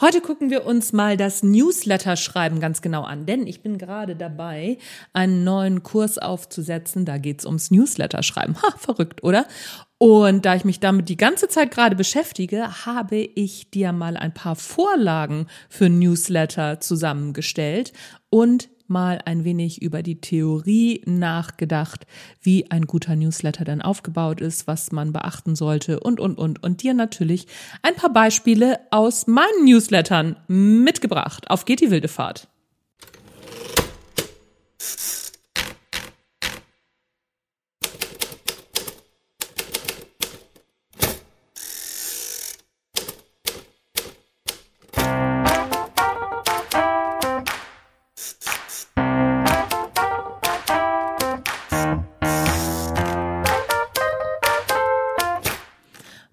Heute gucken wir uns mal das Newsletter-Schreiben ganz genau an, denn ich bin gerade dabei, einen neuen Kurs aufzusetzen. Da geht's ums Newsletter-Schreiben. Ha, verrückt, oder? Und da ich mich damit die ganze Zeit gerade beschäftige, habe ich dir mal ein paar Vorlagen für Newsletter zusammengestellt und mal ein wenig über die Theorie nachgedacht, wie ein guter Newsletter denn aufgebaut ist, was man beachten sollte und, und, und. Und dir natürlich ein paar Beispiele aus meinen Newslettern mitgebracht. Auf geht die wilde Fahrt.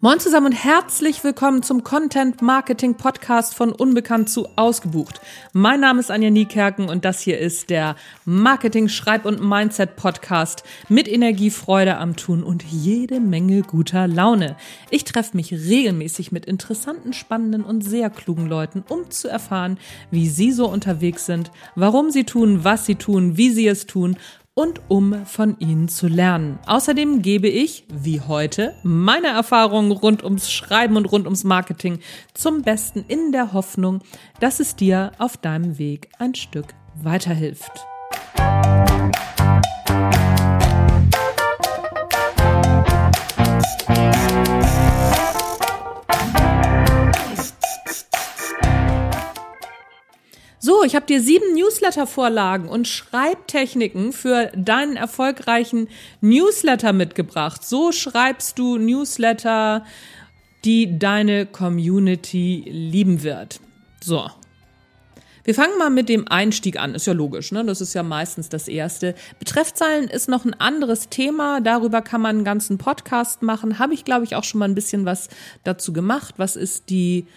Moin zusammen und herzlich willkommen zum Content Marketing Podcast von Unbekannt zu Ausgebucht. Mein Name ist Anja Niekerken und das hier ist der Marketing Schreib und Mindset Podcast mit Energie, Freude am Tun und jede Menge guter Laune. Ich treffe mich regelmäßig mit interessanten, spannenden und sehr klugen Leuten, um zu erfahren, wie sie so unterwegs sind, warum sie tun, was sie tun, wie sie es tun und um von ihnen zu lernen. Außerdem gebe ich, wie heute, meine Erfahrungen rund ums Schreiben und rund ums Marketing zum Besten in der Hoffnung, dass es dir auf deinem Weg ein Stück weiterhilft. Ich habe dir sieben Newsletter-Vorlagen und Schreibtechniken für deinen erfolgreichen Newsletter mitgebracht. So schreibst du Newsletter, die deine Community lieben wird. So. Wir fangen mal mit dem Einstieg an. Ist ja logisch, ne? Das ist ja meistens das erste. Betreffzeilen ist noch ein anderes Thema. Darüber kann man einen ganzen Podcast machen. Habe ich, glaube ich, auch schon mal ein bisschen was dazu gemacht. Was ist die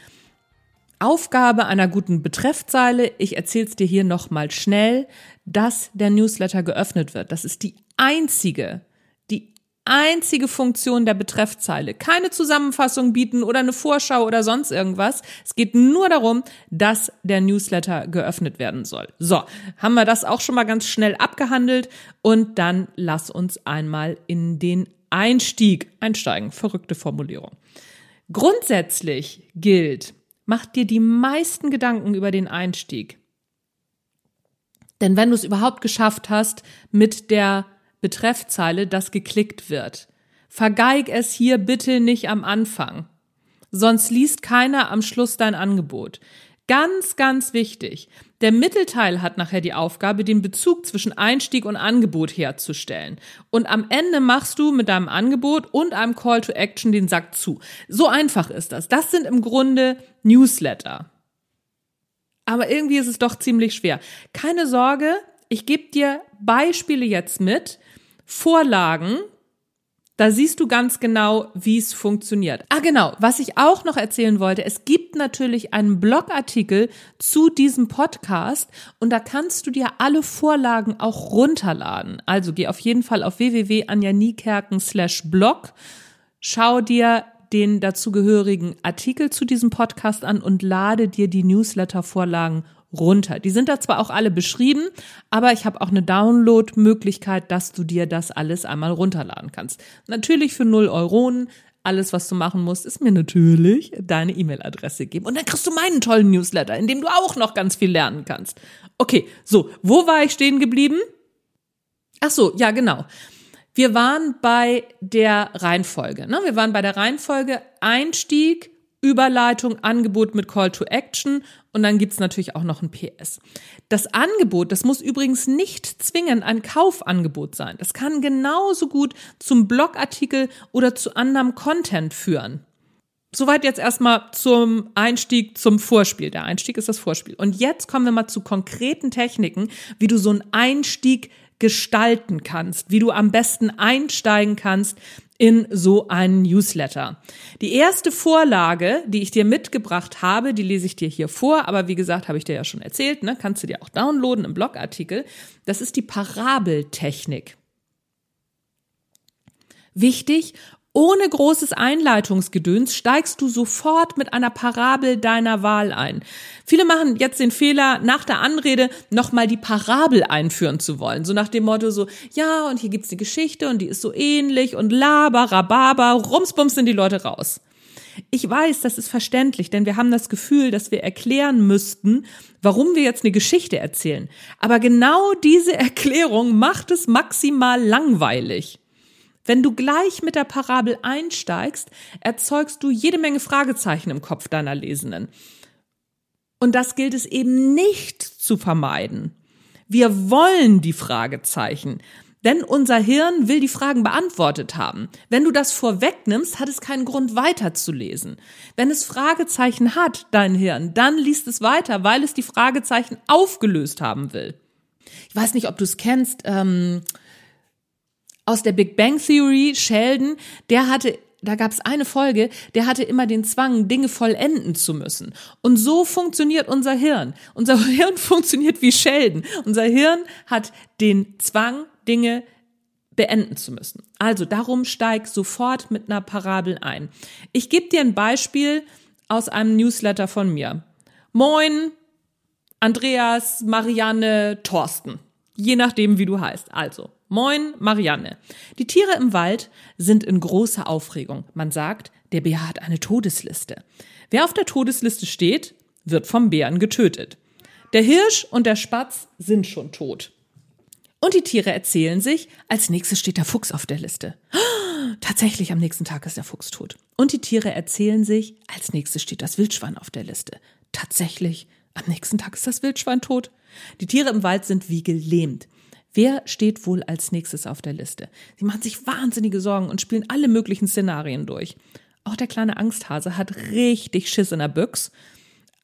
Aufgabe einer guten Betreffzeile, ich erzähle es dir hier nochmal schnell, dass der Newsletter geöffnet wird. Das ist die einzige, die einzige Funktion der Betreffzeile. Keine Zusammenfassung bieten oder eine Vorschau oder sonst irgendwas. Es geht nur darum, dass der Newsletter geöffnet werden soll. So, haben wir das auch schon mal ganz schnell abgehandelt und dann lass uns einmal in den Einstieg einsteigen. Verrückte Formulierung. Grundsätzlich gilt, Mach dir die meisten Gedanken über den Einstieg. Denn wenn du es überhaupt geschafft hast mit der Betreffzeile, dass geklickt wird, vergeig es hier bitte nicht am Anfang. Sonst liest keiner am Schluss dein Angebot. Ganz, ganz wichtig. Der Mittelteil hat nachher die Aufgabe, den Bezug zwischen Einstieg und Angebot herzustellen. Und am Ende machst du mit deinem Angebot und einem Call to Action den Sack zu. So einfach ist das. Das sind im Grunde Newsletter. Aber irgendwie ist es doch ziemlich schwer. Keine Sorge, ich gebe dir Beispiele jetzt mit, Vorlagen, da siehst du ganz genau, wie es funktioniert. Ah, genau. Was ich auch noch erzählen wollte, es gibt natürlich einen Blogartikel zu diesem Podcast und da kannst du dir alle Vorlagen auch runterladen. Also geh auf jeden Fall auf www.anjaniekerken slash blog, schau dir den dazugehörigen Artikel zu diesem Podcast an und lade dir die Newsletter-Vorlagen runter. Die sind da zwar auch alle beschrieben, aber ich habe auch eine Download-Möglichkeit, dass du dir das alles einmal runterladen kannst. Natürlich für 0 Euronen. Alles, was du machen musst, ist mir natürlich deine E-Mail-Adresse geben. Und dann kriegst du meinen tollen Newsletter, in dem du auch noch ganz viel lernen kannst. Okay, so, wo war ich stehen geblieben? Ach so, ja, genau. Wir waren bei der Reihenfolge. Ne? Wir waren bei der Reihenfolge Einstieg, Überleitung, Angebot mit Call to Action und dann gibt's natürlich auch noch ein PS. Das Angebot, das muss übrigens nicht zwingend ein Kaufangebot sein. Das kann genauso gut zum Blogartikel oder zu anderem Content führen. Soweit jetzt erstmal zum Einstieg zum Vorspiel. Der Einstieg ist das Vorspiel. Und jetzt kommen wir mal zu konkreten Techniken, wie du so einen Einstieg gestalten kannst, wie du am besten einsteigen kannst in so einen Newsletter. Die erste Vorlage, die ich dir mitgebracht habe, die lese ich dir hier vor, aber wie gesagt, habe ich dir ja schon erzählt, ne, kannst du dir auch downloaden im Blogartikel. Das ist die Parabeltechnik. Wichtig, Ohne großes Einleitungsgedöns steigst du sofort mit einer Parabel deiner Wahl ein. Viele machen jetzt den Fehler, nach der Anrede nochmal die Parabel einführen zu wollen. So nach dem Motto so, ja, und hier gibt's die Geschichte und die ist so ähnlich und laber, rababa, rumsbums sind die Leute raus. Ich weiß, das ist verständlich, denn wir haben das Gefühl, dass wir erklären müssten, warum wir jetzt eine Geschichte erzählen. Aber genau diese Erklärung macht es maximal langweilig. Wenn du gleich mit der Parabel einsteigst, erzeugst du jede Menge Fragezeichen im Kopf deiner Lesenden. Und das gilt es eben nicht zu vermeiden. Wir wollen die Fragezeichen, denn unser Hirn will die Fragen beantwortet haben. Wenn du das vorwegnimmst, hat es keinen Grund weiterzulesen. Wenn es Fragezeichen hat, dein Hirn, dann liest es weiter, weil es die Fragezeichen aufgelöst haben will. Ich weiß nicht, ob du es kennst. Ähm, aus der Big Bang Theory, Sheldon, der hatte da gab es eine Folge, der hatte immer den Zwang, Dinge vollenden zu müssen. Und so funktioniert unser Hirn. Unser Hirn funktioniert wie Sheldon. Unser Hirn hat den Zwang, Dinge beenden zu müssen. Also darum steig sofort mit einer Parabel ein. Ich gebe dir ein Beispiel aus einem Newsletter von mir. Moin, Andreas, Marianne, Thorsten. Je nachdem, wie du heißt. Also, Moin, Marianne. Die Tiere im Wald sind in großer Aufregung. Man sagt, der Bär hat eine Todesliste. Wer auf der Todesliste steht, wird vom Bären getötet. Der Hirsch und der Spatz sind schon tot. Und die Tiere erzählen sich, als nächstes steht der Fuchs auf der Liste. Tatsächlich am nächsten Tag ist der Fuchs tot. Und die Tiere erzählen sich, als nächstes steht das Wildschwein auf der Liste. Tatsächlich am nächsten Tag ist das Wildschwein tot. Die Tiere im Wald sind wie gelähmt. Wer steht wohl als nächstes auf der Liste? Sie machen sich wahnsinnige Sorgen und spielen alle möglichen Szenarien durch. Auch der kleine Angsthase hat richtig Schiss in der Büchs.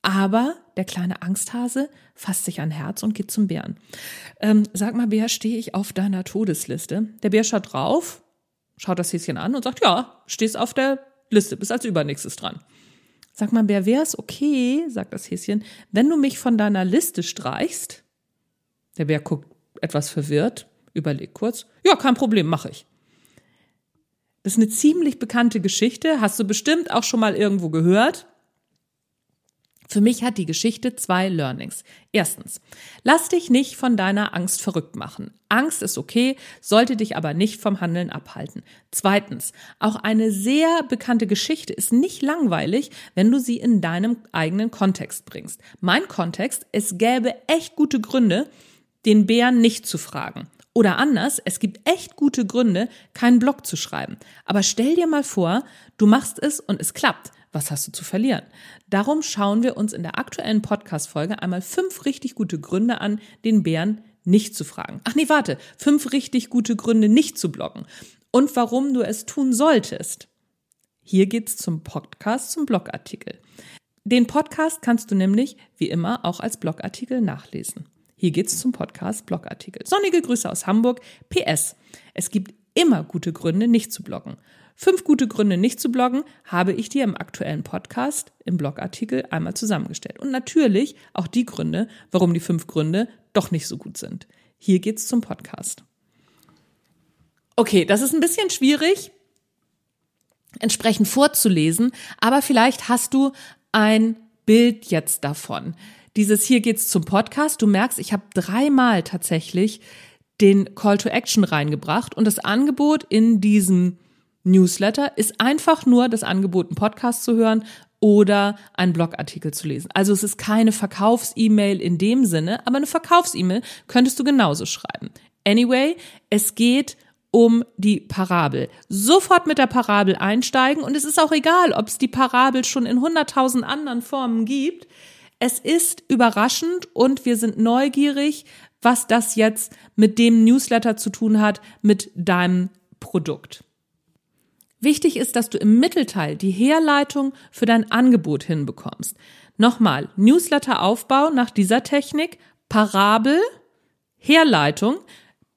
Aber der kleine Angsthase fasst sich an Herz und geht zum Bären. Ähm, sag mal, Bär, stehe ich auf deiner Todesliste? Der Bär schaut drauf, schaut das Häschen an und sagt, ja, stehst auf der Liste, bist als übernächstes dran. Sag mal, Bär, wäre es okay, sagt das Häschen, wenn du mich von deiner Liste streichst? Der Bär guckt etwas verwirrt, überlegt kurz. Ja, kein Problem, mache ich. Das ist eine ziemlich bekannte Geschichte, hast du bestimmt auch schon mal irgendwo gehört. Für mich hat die Geschichte zwei Learnings. Erstens, lass dich nicht von deiner Angst verrückt machen. Angst ist okay, sollte dich aber nicht vom Handeln abhalten. Zweitens, auch eine sehr bekannte Geschichte ist nicht langweilig, wenn du sie in deinem eigenen Kontext bringst. Mein Kontext, es gäbe echt gute Gründe, den Bären nicht zu fragen. Oder anders, es gibt echt gute Gründe, keinen Blog zu schreiben. Aber stell dir mal vor, du machst es und es klappt. Was hast du zu verlieren? Darum schauen wir uns in der aktuellen Podcast-Folge einmal fünf richtig gute Gründe an, den Bären nicht zu fragen. Ach nee, warte. Fünf richtig gute Gründe nicht zu bloggen. Und warum du es tun solltest. Hier geht's zum Podcast, zum Blogartikel. Den Podcast kannst du nämlich, wie immer, auch als Blogartikel nachlesen. Hier geht's zum Podcast Blogartikel. Sonnige Grüße aus Hamburg. PS. Es gibt immer gute Gründe, nicht zu bloggen. Fünf gute Gründe, nicht zu bloggen, habe ich dir im aktuellen Podcast, im Blogartikel einmal zusammengestellt. Und natürlich auch die Gründe, warum die fünf Gründe doch nicht so gut sind. Hier geht's zum Podcast. Okay, das ist ein bisschen schwierig, entsprechend vorzulesen, aber vielleicht hast du ein Bild jetzt davon dieses hier geht's zum Podcast. Du merkst, ich habe dreimal tatsächlich den Call to Action reingebracht und das Angebot in diesem Newsletter ist einfach nur das Angebot, einen Podcast zu hören oder einen Blogartikel zu lesen. Also es ist keine Verkaufs-E-Mail in dem Sinne, aber eine Verkaufs-E-Mail könntest du genauso schreiben. Anyway, es geht um die Parabel. Sofort mit der Parabel einsteigen und es ist auch egal, ob es die Parabel schon in hunderttausend anderen Formen gibt. Es ist überraschend und wir sind neugierig, was das jetzt mit dem Newsletter zu tun hat, mit deinem Produkt. Wichtig ist, dass du im Mittelteil die Herleitung für dein Angebot hinbekommst. Nochmal, Newsletter-Aufbau nach dieser Technik, Parabel, Herleitung,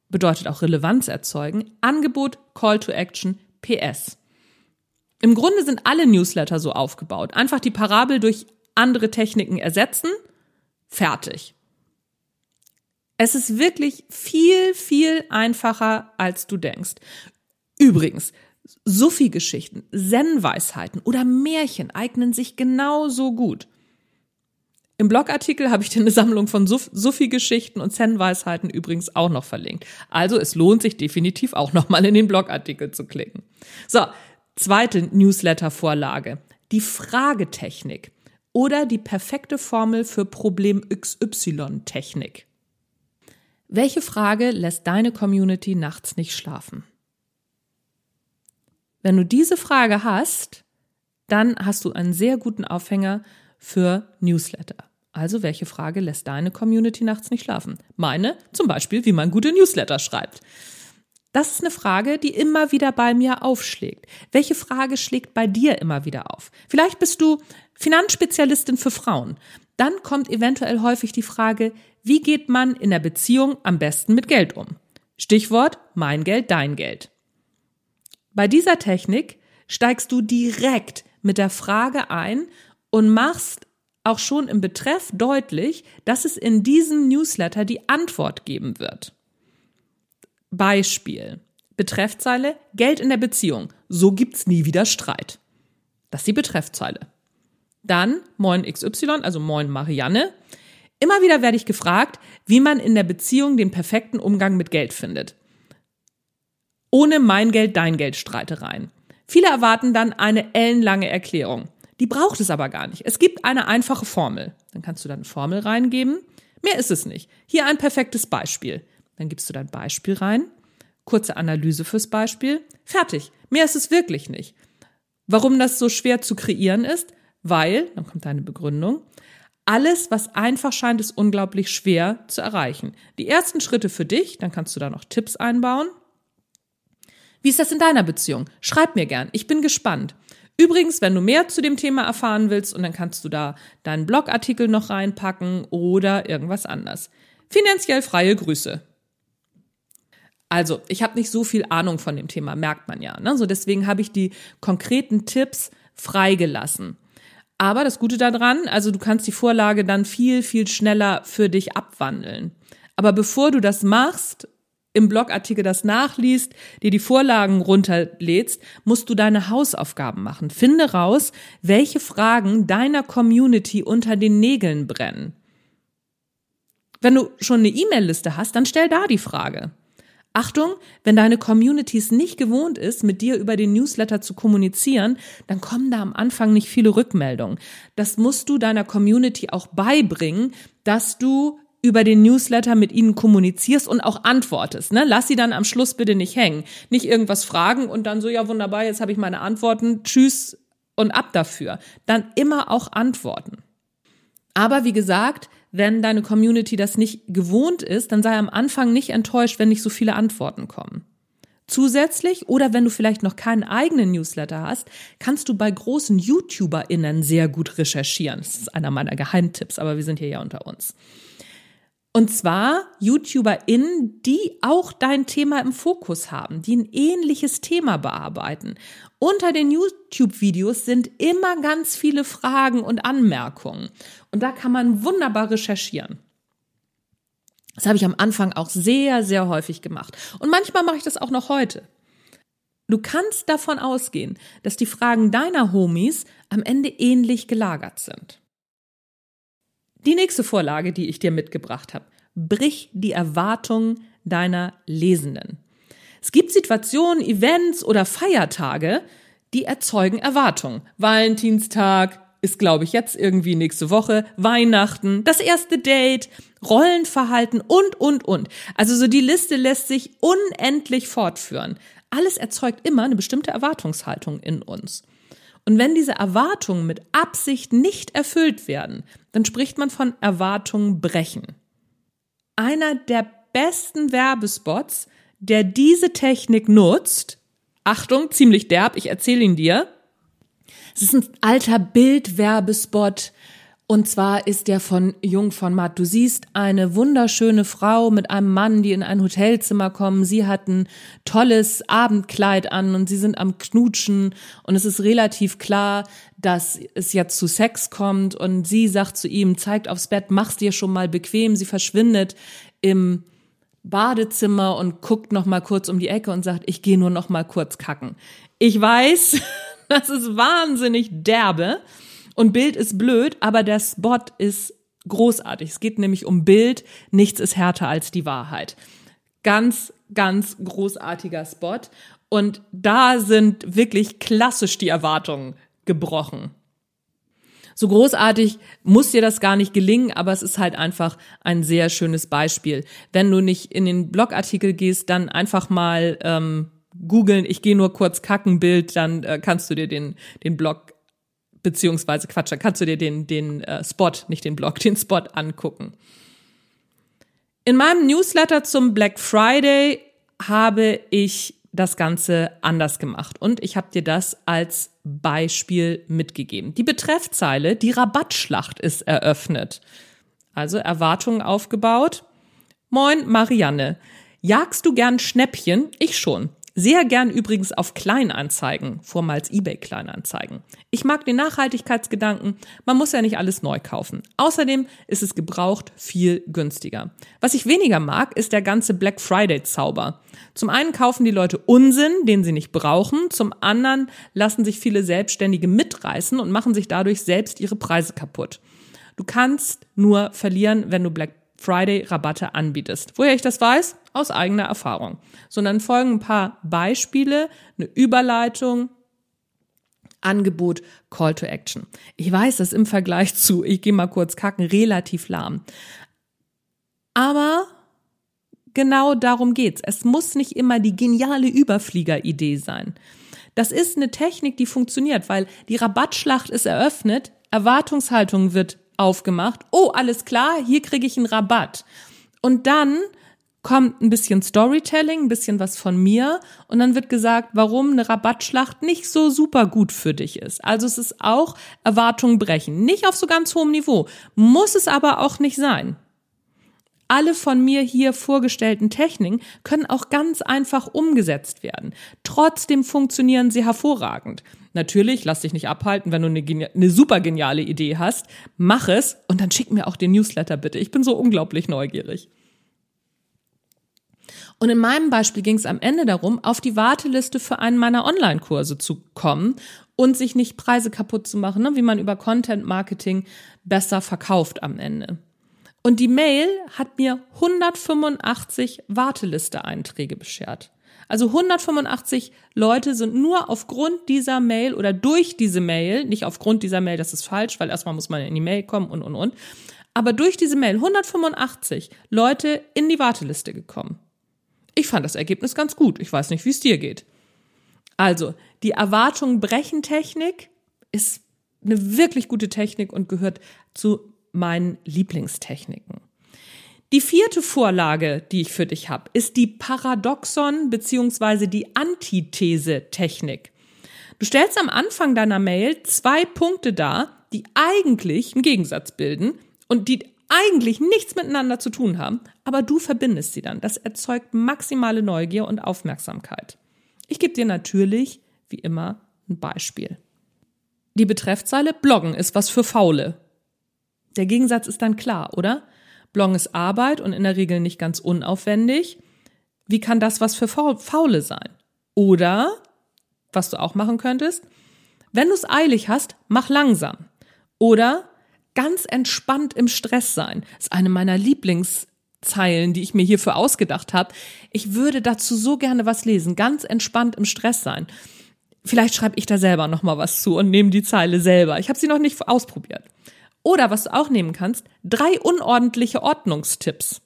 bedeutet auch Relevanz erzeugen, Angebot, Call to Action, PS. Im Grunde sind alle Newsletter so aufgebaut. Einfach die Parabel durch andere Techniken ersetzen, fertig. Es ist wirklich viel, viel einfacher, als du denkst. Übrigens, Sufi-Geschichten, Zen-Weisheiten oder Märchen eignen sich genauso gut. Im Blogartikel habe ich dir eine Sammlung von Sufi-Geschichten und Zen-Weisheiten übrigens auch noch verlinkt. Also es lohnt sich definitiv auch nochmal in den Blogartikel zu klicken. So, zweite Newsletter-Vorlage. Die Fragetechnik oder die perfekte Formel für Problem XY-Technik. Welche Frage lässt deine Community nachts nicht schlafen? Wenn du diese Frage hast, dann hast du einen sehr guten Aufhänger für Newsletter. Also welche Frage lässt deine Community nachts nicht schlafen? Meine zum Beispiel, wie man gute Newsletter schreibt. Das ist eine Frage, die immer wieder bei mir aufschlägt. Welche Frage schlägt bei dir immer wieder auf? Vielleicht bist du Finanzspezialistin für Frauen. Dann kommt eventuell häufig die Frage, wie geht man in der Beziehung am besten mit Geld um? Stichwort mein Geld, dein Geld. Bei dieser Technik steigst du direkt mit der Frage ein und machst auch schon im Betreff deutlich, dass es in diesem Newsletter die Antwort geben wird. Beispiel. Betreffzeile Geld in der Beziehung. So gibt's nie wieder Streit. Das ist die Betreffzeile. Dann Moin XY, also Moin Marianne. Immer wieder werde ich gefragt, wie man in der Beziehung den perfekten Umgang mit Geld findet. Ohne mein Geld, dein Geld Streitereien. Viele erwarten dann eine ellenlange Erklärung. Die braucht es aber gar nicht. Es gibt eine einfache Formel. Dann kannst du dann eine Formel reingeben. Mehr ist es nicht. Hier ein perfektes Beispiel. Dann gibst du dein Beispiel rein, kurze Analyse fürs Beispiel, fertig. Mehr ist es wirklich nicht. Warum das so schwer zu kreieren ist? Weil, dann kommt deine Begründung, alles, was einfach scheint, ist unglaublich schwer zu erreichen. Die ersten Schritte für dich, dann kannst du da noch Tipps einbauen. Wie ist das in deiner Beziehung? Schreib mir gern, ich bin gespannt. Übrigens, wenn du mehr zu dem Thema erfahren willst, und dann kannst du da deinen Blogartikel noch reinpacken oder irgendwas anders. Finanziell freie Grüße. Also, ich habe nicht so viel Ahnung von dem Thema, merkt man ja. Ne? So deswegen habe ich die konkreten Tipps freigelassen. Aber das Gute daran, also du kannst die Vorlage dann viel, viel schneller für dich abwandeln. Aber bevor du das machst, im Blogartikel das nachliest, dir die Vorlagen runterlädst, musst du deine Hausaufgaben machen. Finde raus, welche Fragen deiner Community unter den Nägeln brennen. Wenn du schon eine E-Mail-Liste hast, dann stell da die Frage. Achtung, wenn deine Community es nicht gewohnt ist, mit dir über den Newsletter zu kommunizieren, dann kommen da am Anfang nicht viele Rückmeldungen. Das musst du deiner Community auch beibringen, dass du über den Newsletter mit ihnen kommunizierst und auch antwortest. Ne? Lass sie dann am Schluss bitte nicht hängen. Nicht irgendwas fragen und dann so, ja wunderbar, jetzt habe ich meine Antworten, tschüss und ab dafür. Dann immer auch antworten. Aber wie gesagt, wenn deine Community das nicht gewohnt ist, dann sei am Anfang nicht enttäuscht, wenn nicht so viele Antworten kommen. Zusätzlich oder wenn du vielleicht noch keinen eigenen Newsletter hast, kannst du bei großen YouTuberInnen sehr gut recherchieren. Das ist einer meiner Geheimtipps, aber wir sind hier ja unter uns. Und zwar YouTuberInnen, die auch dein Thema im Fokus haben, die ein ähnliches Thema bearbeiten. Unter den YouTube-Videos sind immer ganz viele Fragen und Anmerkungen. Und da kann man wunderbar recherchieren. Das habe ich am Anfang auch sehr, sehr häufig gemacht. Und manchmal mache ich das auch noch heute. Du kannst davon ausgehen, dass die Fragen deiner Homies am Ende ähnlich gelagert sind. Die nächste Vorlage, die ich dir mitgebracht habe. Brich die Erwartungen deiner Lesenden. Es gibt Situationen, Events oder Feiertage, die erzeugen Erwartungen. Valentinstag ist, glaube ich, jetzt irgendwie nächste Woche, Weihnachten, das erste Date, Rollenverhalten und, und, und. Also so die Liste lässt sich unendlich fortführen. Alles erzeugt immer eine bestimmte Erwartungshaltung in uns. Und wenn diese Erwartungen mit Absicht nicht erfüllt werden, dann spricht man von Erwartungen brechen. Einer der besten Werbespots, der diese Technik nutzt, Achtung, ziemlich derb, ich erzähle ihn dir. Es ist ein alter Bildwerbespot und zwar ist der von Jung von Matt. Du siehst eine wunderschöne Frau mit einem Mann, die in ein Hotelzimmer kommen. Sie hat ein tolles Abendkleid an und sie sind am Knutschen. Und es ist relativ klar, dass es jetzt zu Sex kommt. Und sie sagt zu ihm, zeigt aufs Bett, mach's dir schon mal bequem. Sie verschwindet im Badezimmer und guckt noch mal kurz um die Ecke und sagt, ich gehe nur noch mal kurz kacken. Ich weiß, das ist wahnsinnig derbe und Bild ist blöd, aber der Spot ist großartig. Es geht nämlich um Bild. Nichts ist härter als die Wahrheit. Ganz, ganz großartiger Spot. Und da sind wirklich klassisch die Erwartungen gebrochen. So großartig muss dir das gar nicht gelingen, aber es ist halt einfach ein sehr schönes Beispiel. Wenn du nicht in den Blogartikel gehst, dann einfach mal ähm, googeln, ich gehe nur kurz kacken Bild, dann äh, kannst du dir den, den Blog beziehungsweise Quatsch, dann kannst du dir den, den äh, Spot, nicht den Blog, den Spot angucken. In meinem Newsletter zum Black Friday habe ich das Ganze anders gemacht und ich habe dir das als Beispiel mitgegeben. Die Betreffzeile, die Rabattschlacht ist eröffnet. Also Erwartungen aufgebaut. Moin, Marianne. Jagst du gern Schnäppchen? Ich schon. Sehr gern übrigens auf Kleinanzeigen, vormals eBay Kleinanzeigen. Ich mag den Nachhaltigkeitsgedanken, man muss ja nicht alles neu kaufen. Außerdem ist es gebraucht viel günstiger. Was ich weniger mag, ist der ganze Black Friday Zauber. Zum einen kaufen die Leute Unsinn, den sie nicht brauchen, zum anderen lassen sich viele Selbstständige mitreißen und machen sich dadurch selbst ihre Preise kaputt. Du kannst nur verlieren, wenn du Black Friday Rabatte anbietest. Woher ich das weiß? Aus eigener Erfahrung. Sondern folgen ein paar Beispiele, eine Überleitung, Angebot, Call to Action. Ich weiß, das im Vergleich zu, ich gehe mal kurz kacken, relativ lahm. Aber genau darum geht's. Es muss nicht immer die geniale Überfliegeridee sein. Das ist eine Technik, die funktioniert, weil die Rabattschlacht ist eröffnet, Erwartungshaltung wird aufgemacht. Oh, alles klar, hier kriege ich einen Rabatt. Und dann kommt ein bisschen Storytelling, ein bisschen was von mir und dann wird gesagt, warum eine Rabattschlacht nicht so super gut für dich ist. Also es ist auch Erwartungen brechen. Nicht auf so ganz hohem Niveau, muss es aber auch nicht sein. Alle von mir hier vorgestellten Techniken können auch ganz einfach umgesetzt werden. Trotzdem funktionieren sie hervorragend. Natürlich, lass dich nicht abhalten, wenn du eine, eine super geniale Idee hast. Mach es und dann schick mir auch den Newsletter bitte. Ich bin so unglaublich neugierig. Und in meinem Beispiel ging es am Ende darum, auf die Warteliste für einen meiner Online-Kurse zu kommen und sich nicht Preise kaputt zu machen, ne? wie man über Content Marketing besser verkauft am Ende. Und die Mail hat mir 185 Warteliste-Einträge beschert. Also 185 Leute sind nur aufgrund dieser Mail oder durch diese Mail, nicht aufgrund dieser Mail, das ist falsch, weil erstmal muss man in die Mail kommen und, und, und. Aber durch diese Mail 185 Leute in die Warteliste gekommen. Ich fand das Ergebnis ganz gut. Ich weiß nicht, wie es dir geht. Also, die Erwartung brechen Technik ist eine wirklich gute Technik und gehört zu meinen Lieblingstechniken. Die vierte Vorlage, die ich für dich habe, ist die Paradoxon bzw. die Antithese-Technik. Du stellst am Anfang deiner Mail zwei Punkte dar, die eigentlich einen Gegensatz bilden und die eigentlich nichts miteinander zu tun haben, aber du verbindest sie dann. Das erzeugt maximale Neugier und Aufmerksamkeit. Ich gebe dir natürlich, wie immer, ein Beispiel. Die Betreffzeile Bloggen ist was für Faule. Der Gegensatz ist dann klar, oder? Bloggen ist Arbeit und in der Regel nicht ganz unaufwendig. Wie kann das was für Faule sein? Oder, was du auch machen könntest, wenn du es eilig hast, mach langsam. Oder ganz entspannt im Stress sein. Das ist eine meiner Lieblingszeilen, die ich mir hierfür ausgedacht habe. Ich würde dazu so gerne was lesen. Ganz entspannt im Stress sein. Vielleicht schreibe ich da selber noch mal was zu und nehme die Zeile selber. Ich habe sie noch nicht ausprobiert. Oder was du auch nehmen kannst, drei unordentliche Ordnungstipps.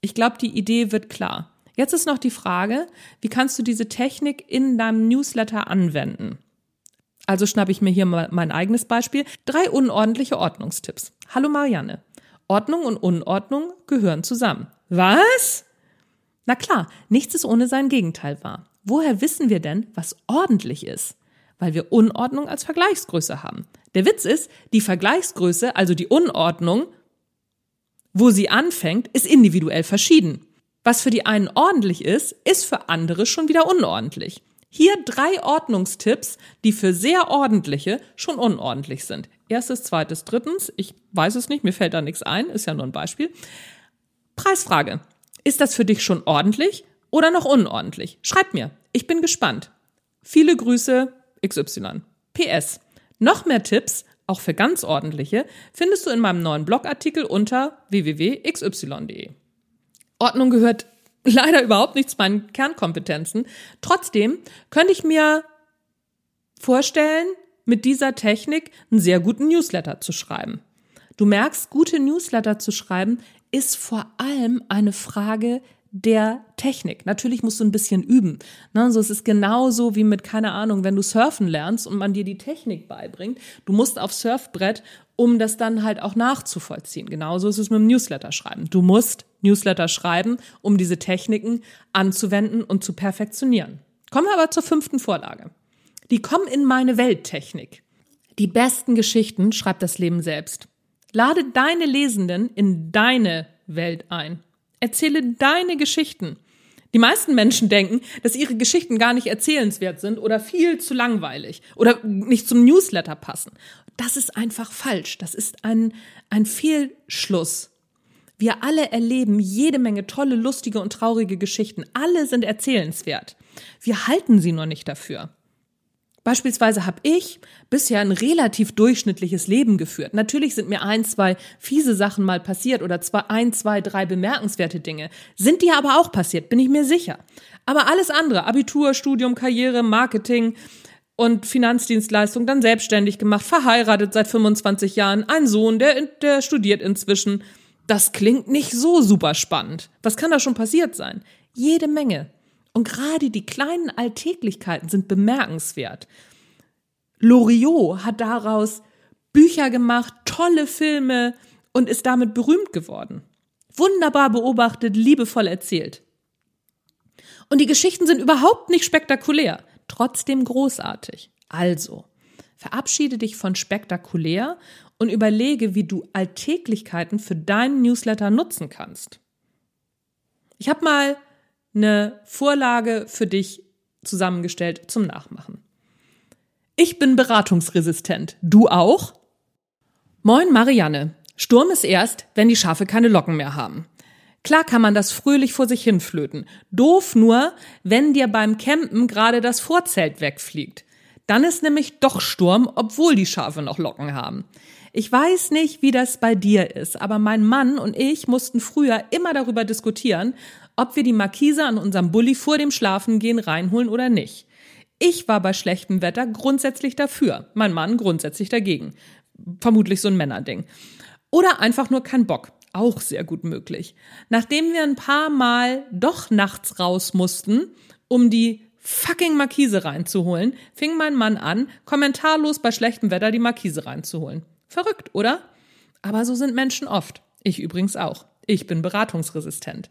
Ich glaube, die Idee wird klar. Jetzt ist noch die Frage, wie kannst du diese Technik in deinem Newsletter anwenden? Also schnappe ich mir hier mal mein eigenes Beispiel. Drei unordentliche Ordnungstipps. Hallo Marianne. Ordnung und Unordnung gehören zusammen. Was? Na klar, nichts ist ohne sein Gegenteil wahr. Woher wissen wir denn, was ordentlich ist? Weil wir Unordnung als Vergleichsgröße haben. Der Witz ist, die Vergleichsgröße, also die Unordnung, wo sie anfängt, ist individuell verschieden. Was für die einen ordentlich ist, ist für andere schon wieder unordentlich. Hier drei Ordnungstipps, die für sehr ordentliche schon unordentlich sind. Erstes, zweites, drittens, ich weiß es nicht, mir fällt da nichts ein, ist ja nur ein Beispiel. Preisfrage. Ist das für dich schon ordentlich oder noch unordentlich? Schreib mir. Ich bin gespannt. Viele Grüße, XY. PS. Noch mehr Tipps, auch für ganz ordentliche, findest du in meinem neuen Blogartikel unter www.xy.de. Ordnung gehört leider überhaupt nicht zu meinen Kernkompetenzen. Trotzdem könnte ich mir vorstellen, mit dieser Technik einen sehr guten Newsletter zu schreiben. Du merkst, gute Newsletter zu schreiben ist vor allem eine Frage der Technik. Natürlich musst du ein bisschen üben. Ne? So, es ist genauso wie mit, keine Ahnung, wenn du surfen lernst und man dir die Technik beibringt. Du musst aufs Surfbrett, um das dann halt auch nachzuvollziehen. Genauso ist es mit dem Newsletter schreiben. Du musst Newsletter schreiben, um diese Techniken anzuwenden und zu perfektionieren. Kommen wir aber zur fünften Vorlage. Die kommen in meine Welttechnik. Die besten Geschichten schreibt das Leben selbst. Lade deine Lesenden in deine Welt ein. Erzähle deine Geschichten. Die meisten Menschen denken, dass ihre Geschichten gar nicht erzählenswert sind oder viel zu langweilig oder nicht zum Newsletter passen. Das ist einfach falsch. Das ist ein, ein Fehlschluss. Wir alle erleben jede Menge tolle, lustige und traurige Geschichten. Alle sind erzählenswert. Wir halten sie nur nicht dafür. Beispielsweise habe ich bisher ein relativ durchschnittliches Leben geführt. Natürlich sind mir ein, zwei fiese Sachen mal passiert oder zwei, ein, zwei, drei bemerkenswerte Dinge. Sind die aber auch passiert, bin ich mir sicher. Aber alles andere, Abitur, Studium, Karriere, Marketing und Finanzdienstleistung, dann selbstständig gemacht, verheiratet seit 25 Jahren, ein Sohn, der, der studiert inzwischen. Das klingt nicht so super spannend. Was kann da schon passiert sein? Jede Menge. Und gerade die kleinen Alltäglichkeiten sind bemerkenswert. Loriot hat daraus Bücher gemacht, tolle Filme und ist damit berühmt geworden. Wunderbar beobachtet, liebevoll erzählt. Und die Geschichten sind überhaupt nicht spektakulär, trotzdem großartig. Also, verabschiede dich von spektakulär und überlege, wie du Alltäglichkeiten für deinen Newsletter nutzen kannst. Ich habe mal eine Vorlage für dich zusammengestellt zum Nachmachen. Ich bin beratungsresistent. Du auch? Moin Marianne. Sturm ist erst, wenn die Schafe keine Locken mehr haben. Klar kann man das fröhlich vor sich hinflöten. Doof nur, wenn dir beim Campen gerade das Vorzelt wegfliegt. Dann ist nämlich doch Sturm, obwohl die Schafe noch Locken haben. Ich weiß nicht, wie das bei dir ist, aber mein Mann und ich mussten früher immer darüber diskutieren, ob wir die Markise an unserem Bulli vor dem Schlafengehen reinholen oder nicht. Ich war bei schlechtem Wetter grundsätzlich dafür, mein Mann grundsätzlich dagegen. Vermutlich so ein Männerding. Oder einfach nur kein Bock. Auch sehr gut möglich. Nachdem wir ein paar Mal doch nachts raus mussten, um die fucking Markise reinzuholen, fing mein Mann an, kommentarlos bei schlechtem Wetter die Markise reinzuholen. Verrückt, oder? Aber so sind Menschen oft. Ich übrigens auch. Ich bin beratungsresistent.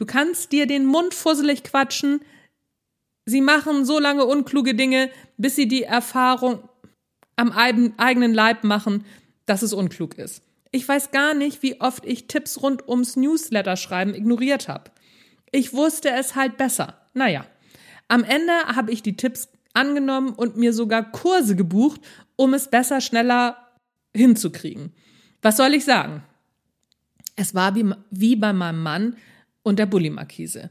Du kannst dir den Mund fusselig quatschen. Sie machen so lange unkluge Dinge, bis sie die Erfahrung am eigenen Leib machen, dass es unklug ist. Ich weiß gar nicht, wie oft ich Tipps rund ums Newsletter schreiben ignoriert habe. Ich wusste es halt besser. Naja, am Ende habe ich die Tipps angenommen und mir sogar Kurse gebucht, um es besser, schneller hinzukriegen. Was soll ich sagen? Es war wie, wie bei meinem Mann und der Bulli-Markise.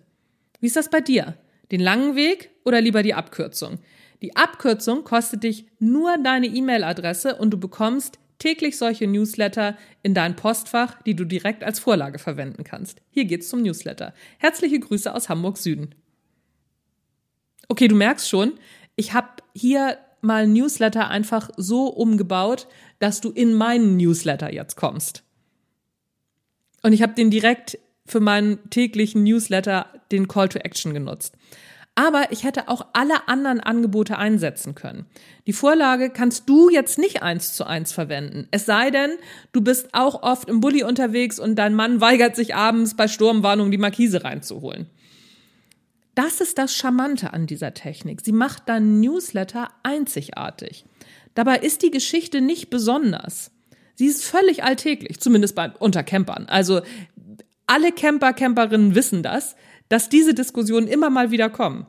Wie ist das bei dir? Den langen Weg oder lieber die Abkürzung? Die Abkürzung kostet dich nur deine E-Mail-Adresse und du bekommst täglich solche Newsletter in dein Postfach, die du direkt als Vorlage verwenden kannst. Hier geht's zum Newsletter. Herzliche Grüße aus Hamburg Süden. Okay, du merkst schon, ich habe hier mal Newsletter einfach so umgebaut, dass du in meinen Newsletter jetzt kommst. Und ich habe den direkt für meinen täglichen Newsletter den Call to Action genutzt. Aber ich hätte auch alle anderen Angebote einsetzen können. Die Vorlage kannst du jetzt nicht eins zu eins verwenden. Es sei denn, du bist auch oft im Bulli unterwegs und dein Mann weigert sich abends bei Sturmwarnung die Markise reinzuholen. Das ist das Charmante an dieser Technik. Sie macht deinen Newsletter einzigartig. Dabei ist die Geschichte nicht besonders. Sie ist völlig alltäglich, zumindest bei unter Campern. Also alle Camper, Camperinnen wissen das, dass diese Diskussionen immer mal wieder kommen.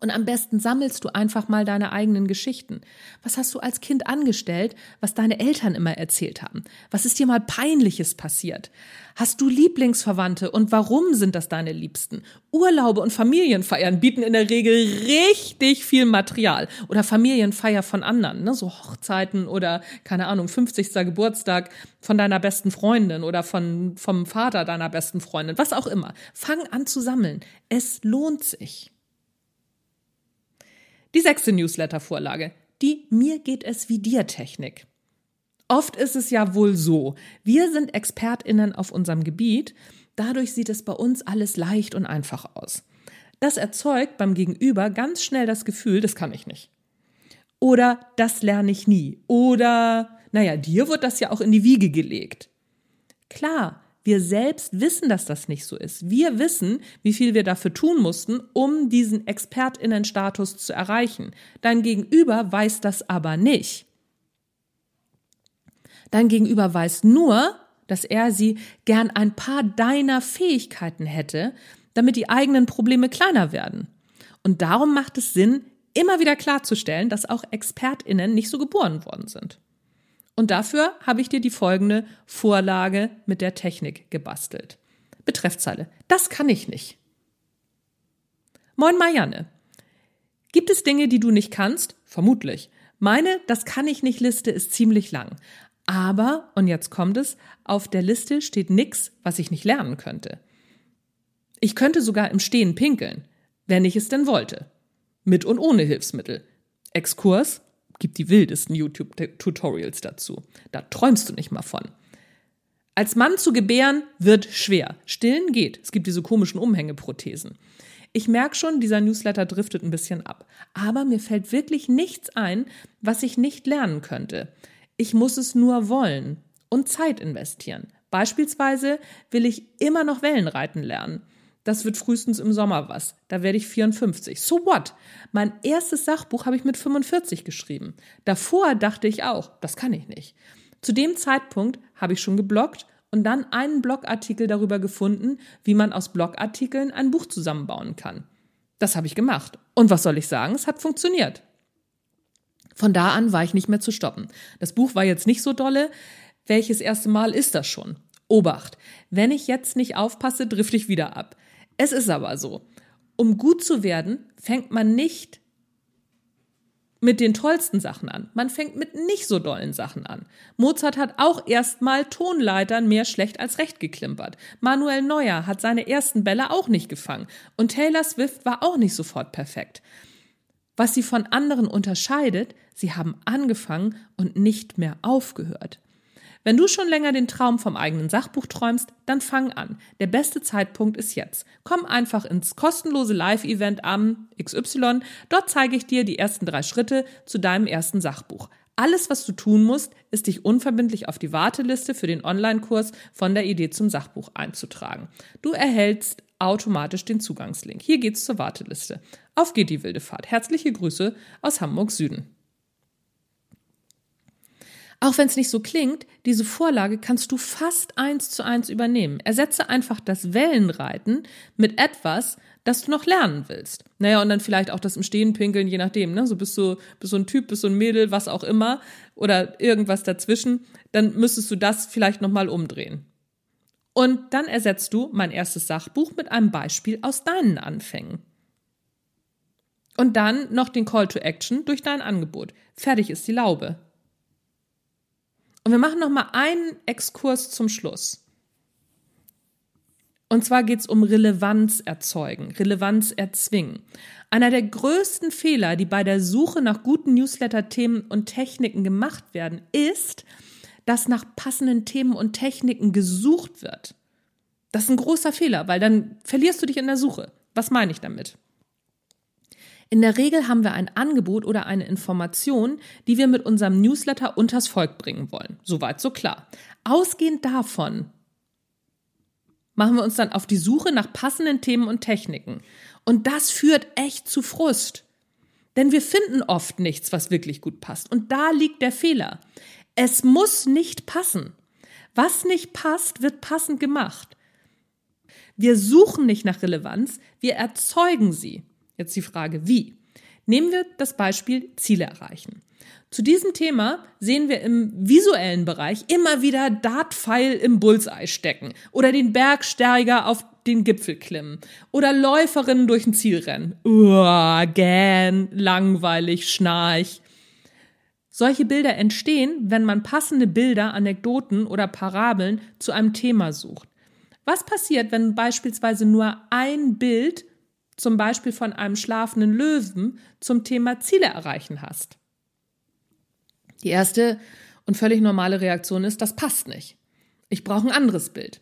Und am besten sammelst du einfach mal deine eigenen Geschichten. Was hast du als Kind angestellt, was deine Eltern immer erzählt haben? Was ist dir mal peinliches passiert? Hast du Lieblingsverwandte und warum sind das deine Liebsten? Urlaube und Familienfeiern bieten in der Regel richtig viel Material oder Familienfeier von anderen, ne? so Hochzeiten oder keine Ahnung, 50. Geburtstag von deiner besten Freundin oder von, vom Vater deiner besten Freundin, was auch immer. Fang an zu sammeln. Es lohnt sich. Die sechste Newsletter-Vorlage. Die Mir geht es wie dir Technik. Oft ist es ja wohl so, wir sind ExpertInnen auf unserem Gebiet, dadurch sieht es bei uns alles leicht und einfach aus. Das erzeugt beim Gegenüber ganz schnell das Gefühl, das kann ich nicht. Oder das lerne ich nie. Oder, naja, dir wird das ja auch in die Wiege gelegt. Klar, wir selbst wissen, dass das nicht so ist. Wir wissen, wie viel wir dafür tun mussten, um diesen Expertinnenstatus zu erreichen. Dein Gegenüber weiß das aber nicht. Dein Gegenüber weiß nur, dass er sie gern ein paar deiner Fähigkeiten hätte, damit die eigenen Probleme kleiner werden. Und darum macht es Sinn, immer wieder klarzustellen, dass auch Expertinnen nicht so geboren worden sind. Und dafür habe ich dir die folgende Vorlage mit der Technik gebastelt. Betreffzeile. Das kann ich nicht. Moin Marianne. Gibt es Dinge, die du nicht kannst? Vermutlich. Meine Das kann ich nicht Liste ist ziemlich lang. Aber, und jetzt kommt es, auf der Liste steht nichts, was ich nicht lernen könnte. Ich könnte sogar im Stehen pinkeln, wenn ich es denn wollte. Mit und ohne Hilfsmittel. Exkurs, gibt die wildesten YouTube-Tutorials dazu. Da träumst du nicht mal von. Als Mann zu gebären wird schwer. Stillen geht. Es gibt diese komischen Umhängeprothesen. Ich merke schon, dieser Newsletter driftet ein bisschen ab. Aber mir fällt wirklich nichts ein, was ich nicht lernen könnte. Ich muss es nur wollen und Zeit investieren. Beispielsweise will ich immer noch Wellenreiten lernen. Das wird frühestens im Sommer was. Da werde ich 54. So what? Mein erstes Sachbuch habe ich mit 45 geschrieben. Davor dachte ich auch, das kann ich nicht. Zu dem Zeitpunkt habe ich schon gebloggt und dann einen Blogartikel darüber gefunden, wie man aus Blogartikeln ein Buch zusammenbauen kann. Das habe ich gemacht. Und was soll ich sagen? Es hat funktioniert. Von da an war ich nicht mehr zu stoppen. Das Buch war jetzt nicht so dolle. Welches erste Mal ist das schon? Obacht. Wenn ich jetzt nicht aufpasse, drifte ich wieder ab. Es ist aber so. Um gut zu werden, fängt man nicht mit den tollsten Sachen an. Man fängt mit nicht so dollen Sachen an. Mozart hat auch erstmal Tonleitern mehr schlecht als recht geklimpert. Manuel Neuer hat seine ersten Bälle auch nicht gefangen. Und Taylor Swift war auch nicht sofort perfekt. Was sie von anderen unterscheidet, sie haben angefangen und nicht mehr aufgehört. Wenn du schon länger den Traum vom eigenen Sachbuch träumst, dann fang an. Der beste Zeitpunkt ist jetzt. Komm einfach ins kostenlose Live-Event am XY. Dort zeige ich dir die ersten drei Schritte zu deinem ersten Sachbuch. Alles, was du tun musst, ist dich unverbindlich auf die Warteliste für den Online-Kurs von der Idee zum Sachbuch einzutragen. Du erhältst automatisch den Zugangslink. Hier geht's zur Warteliste. Auf geht die wilde Fahrt. Herzliche Grüße aus Hamburg Süden. Auch wenn es nicht so klingt, diese Vorlage kannst du fast eins zu eins übernehmen. Ersetze einfach das Wellenreiten mit etwas, das du noch lernen willst. Naja, und dann vielleicht auch das im Stehen pinkeln, je nachdem, ne? So bist du, bist du ein Typ, bist du ein Mädel, was auch immer, oder irgendwas dazwischen, dann müsstest du das vielleicht nochmal umdrehen. Und dann ersetzt du mein erstes Sachbuch mit einem Beispiel aus deinen Anfängen. Und dann noch den Call to Action durch dein Angebot. Fertig ist die Laube. Und wir machen noch mal einen Exkurs zum Schluss. Und zwar geht es um Relevanz erzeugen, Relevanz erzwingen. Einer der größten Fehler, die bei der Suche nach guten Newsletter-Themen und Techniken gemacht werden, ist, dass nach passenden Themen und Techniken gesucht wird. Das ist ein großer Fehler, weil dann verlierst du dich in der Suche. Was meine ich damit? In der Regel haben wir ein Angebot oder eine Information, die wir mit unserem Newsletter unters Volk bringen wollen. Soweit so klar. Ausgehend davon machen wir uns dann auf die Suche nach passenden Themen und Techniken. Und das führt echt zu Frust. Denn wir finden oft nichts, was wirklich gut passt. Und da liegt der Fehler. Es muss nicht passen. Was nicht passt, wird passend gemacht. Wir suchen nicht nach Relevanz, wir erzeugen sie. Jetzt die Frage, wie? Nehmen wir das Beispiel Ziele erreichen. Zu diesem Thema sehen wir im visuellen Bereich immer wieder Dartpfeil im Bullseye stecken oder den Bergsteiger auf den Gipfel klimmen oder Läuferinnen durch ein Ziel rennen. Uah, gähn, langweilig, schnarch. Solche Bilder entstehen, wenn man passende Bilder, Anekdoten oder Parabeln zu einem Thema sucht. Was passiert, wenn beispielsweise nur ein Bild, zum Beispiel von einem schlafenden Löwen, zum Thema Ziele erreichen hast? Die erste und völlig normale Reaktion ist, das passt nicht. Ich brauche ein anderes Bild.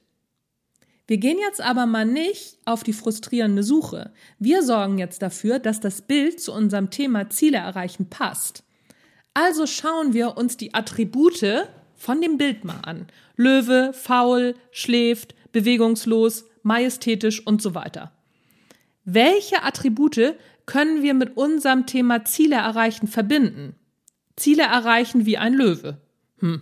Wir gehen jetzt aber mal nicht auf die frustrierende Suche. Wir sorgen jetzt dafür, dass das Bild zu unserem Thema Ziele erreichen passt. Also schauen wir uns die Attribute von dem Bild mal an. Löwe, faul, schläft, bewegungslos, majestätisch und so weiter. Welche Attribute können wir mit unserem Thema Ziele erreichen verbinden? Ziele erreichen wie ein Löwe. Hm.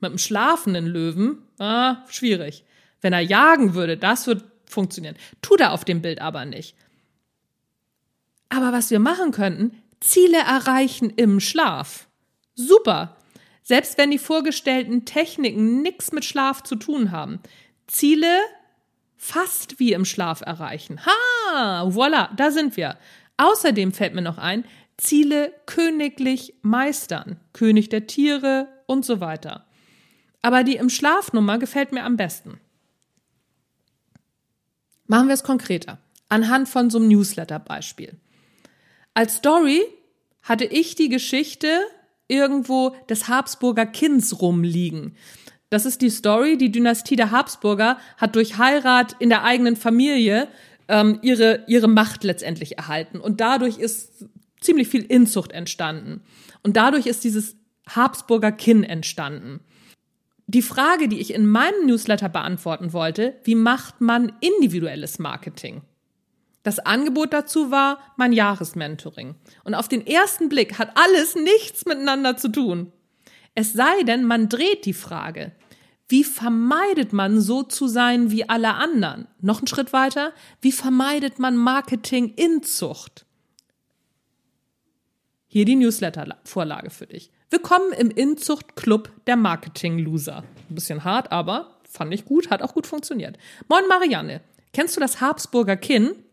Mit einem schlafenden Löwen? Ah, schwierig. Wenn er jagen würde, das wird funktionieren. Tut er auf dem Bild aber nicht. Aber was wir machen könnten, Ziele erreichen im Schlaf. Super. Selbst wenn die vorgestellten Techniken nichts mit Schlaf zu tun haben. Ziele fast wie im Schlaf erreichen. Ha, voilà, da sind wir. Außerdem fällt mir noch ein, Ziele königlich meistern. König der Tiere und so weiter. Aber die im Schlafnummer gefällt mir am besten. Machen wir es konkreter. Anhand von so einem Newsletter-Beispiel. Als Story hatte ich die Geschichte irgendwo des Habsburger Kinds rumliegen. Das ist die Story. Die Dynastie der Habsburger hat durch Heirat in der eigenen Familie ähm, ihre, ihre Macht letztendlich erhalten. Und dadurch ist ziemlich viel Inzucht entstanden. Und dadurch ist dieses Habsburger Kinn entstanden. Die Frage, die ich in meinem Newsletter beantworten wollte, wie macht man individuelles Marketing? Das Angebot dazu war mein Jahresmentoring. Und auf den ersten Blick hat alles nichts miteinander zu tun. Es sei denn, man dreht die Frage. Wie vermeidet man so zu sein wie alle anderen? Noch einen Schritt weiter. Wie vermeidet man Marketing in Zucht? Hier die Newsletter-Vorlage für dich. Willkommen im Inzucht-Club der Marketing-Loser. Ein bisschen hart, aber fand ich gut, hat auch gut funktioniert. Moin Marianne. Kennst du das Habsburger Kinn?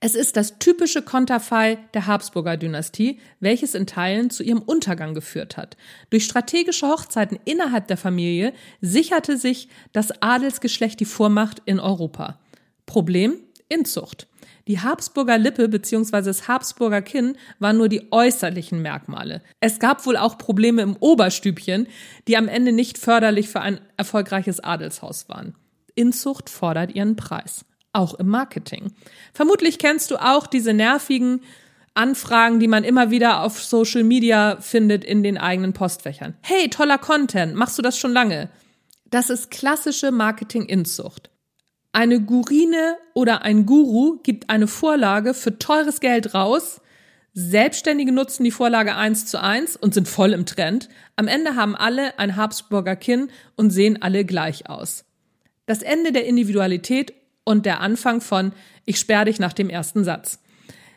Es ist das typische Konterfei der Habsburger Dynastie, welches in Teilen zu ihrem Untergang geführt hat. Durch strategische Hochzeiten innerhalb der Familie sicherte sich das Adelsgeschlecht die Vormacht in Europa. Problem? Inzucht. Die Habsburger Lippe bzw. das Habsburger Kinn waren nur die äußerlichen Merkmale. Es gab wohl auch Probleme im Oberstübchen, die am Ende nicht förderlich für ein erfolgreiches Adelshaus waren. Inzucht fordert ihren Preis auch im Marketing. Vermutlich kennst du auch diese nervigen Anfragen, die man immer wieder auf Social Media findet in den eigenen Postfächern. Hey, toller Content, machst du das schon lange? Das ist klassische Marketing-Inzucht. Eine Gurine oder ein Guru gibt eine Vorlage für teures Geld raus. Selbstständige nutzen die Vorlage eins zu eins und sind voll im Trend. Am Ende haben alle ein Habsburger Kinn und sehen alle gleich aus. Das Ende der Individualität und der Anfang von Ich sperre dich nach dem ersten Satz.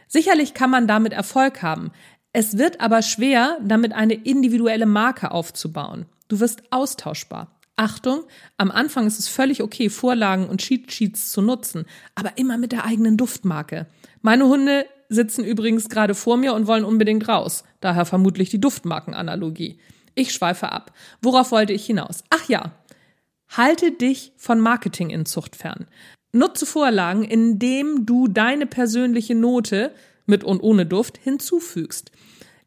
Sicherlich kann man damit Erfolg haben. Es wird aber schwer, damit eine individuelle Marke aufzubauen. Du wirst austauschbar. Achtung, am Anfang ist es völlig okay, Vorlagen und Cheat Sheets zu nutzen, aber immer mit der eigenen Duftmarke. Meine Hunde sitzen übrigens gerade vor mir und wollen unbedingt raus, daher vermutlich die Duftmarkenanalogie. Ich schweife ab. Worauf wollte ich hinaus? Ach ja, halte dich von Marketing in Zucht fern. Nutze Vorlagen, indem du deine persönliche Note mit und ohne Duft hinzufügst.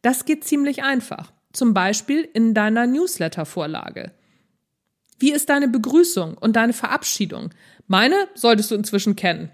Das geht ziemlich einfach. Zum Beispiel in deiner Newsletter-Vorlage. Wie ist deine Begrüßung und deine Verabschiedung? Meine solltest du inzwischen kennen.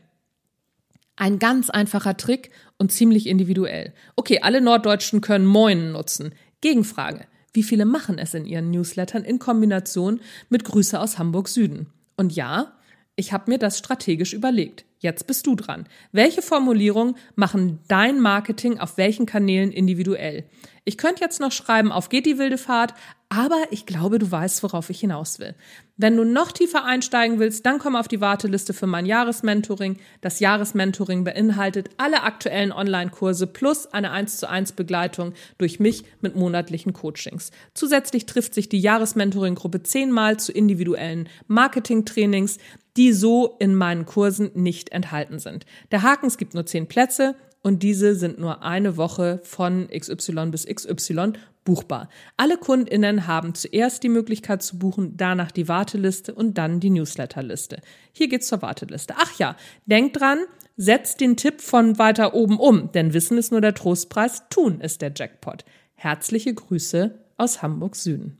Ein ganz einfacher Trick und ziemlich individuell. Okay, alle Norddeutschen können Moin nutzen. Gegenfrage. Wie viele machen es in ihren Newslettern in Kombination mit Grüße aus Hamburg Süden? Und ja, ich habe mir das strategisch überlegt. Jetzt bist du dran. Welche Formulierungen machen dein Marketing auf welchen Kanälen individuell? Ich könnte jetzt noch schreiben, auf geht die wilde Fahrt, aber ich glaube, du weißt, worauf ich hinaus will. Wenn du noch tiefer einsteigen willst, dann komm auf die Warteliste für mein Jahresmentoring. Das Jahresmentoring beinhaltet alle aktuellen Online-Kurse plus eine 1 zu 1 Begleitung durch mich mit monatlichen Coachings. Zusätzlich trifft sich die Jahresmentoring-Gruppe zehnmal zu individuellen Marketing-Trainings die so in meinen Kursen nicht enthalten sind. Der Haken, es gibt nur zehn Plätze und diese sind nur eine Woche von XY bis XY buchbar. Alle Kundinnen haben zuerst die Möglichkeit zu buchen, danach die Warteliste und dann die Newsletterliste. Hier geht's zur Warteliste. Ach ja, denkt dran, setzt den Tipp von weiter oben um, denn Wissen ist nur der Trostpreis, tun ist der Jackpot. Herzliche Grüße aus Hamburg Süden.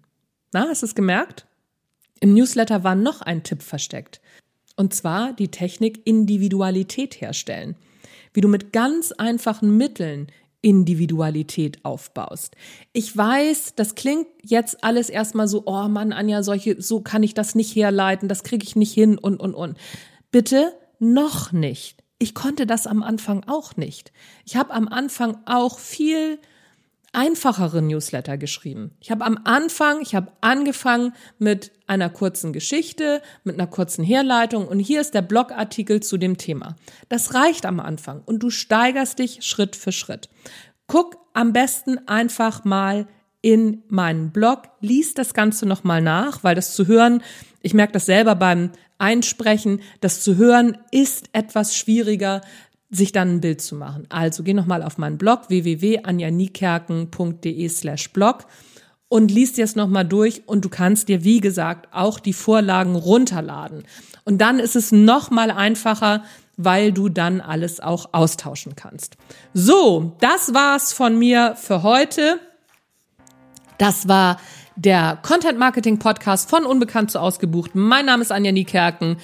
Na, hast du es gemerkt? Im Newsletter war noch ein Tipp versteckt. Und zwar die Technik Individualität herstellen. Wie du mit ganz einfachen Mitteln Individualität aufbaust. Ich weiß, das klingt jetzt alles erstmal so, oh Mann, Anja, solche, so kann ich das nicht herleiten, das kriege ich nicht hin und, und, und. Bitte noch nicht. Ich konnte das am Anfang auch nicht. Ich habe am Anfang auch viel einfachere Newsletter geschrieben. Ich habe am Anfang, ich habe angefangen mit einer kurzen Geschichte, mit einer kurzen Herleitung und hier ist der Blogartikel zu dem Thema. Das reicht am Anfang und du steigerst dich Schritt für Schritt. Guck am besten einfach mal in meinen Blog, lies das Ganze nochmal nach, weil das zu hören, ich merke das selber beim Einsprechen, das zu hören ist etwas schwieriger, sich dann ein Bild zu machen. Also geh nochmal auf meinen Blog www.anjaniekerken.de slash blog und liest dir es nochmal durch und du kannst dir, wie gesagt, auch die Vorlagen runterladen. Und dann ist es nochmal einfacher, weil du dann alles auch austauschen kannst. So, das war's von mir für heute. Das war der Content Marketing Podcast von Unbekannt zu Ausgebucht. Mein Name ist Anja Niekerken.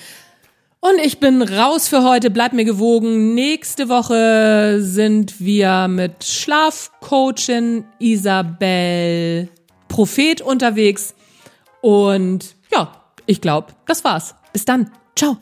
Und ich bin raus für heute. Bleibt mir gewogen. Nächste Woche sind wir mit Schlafcoachin Isabel Prophet unterwegs. Und ja, ich glaube, das war's. Bis dann. Ciao.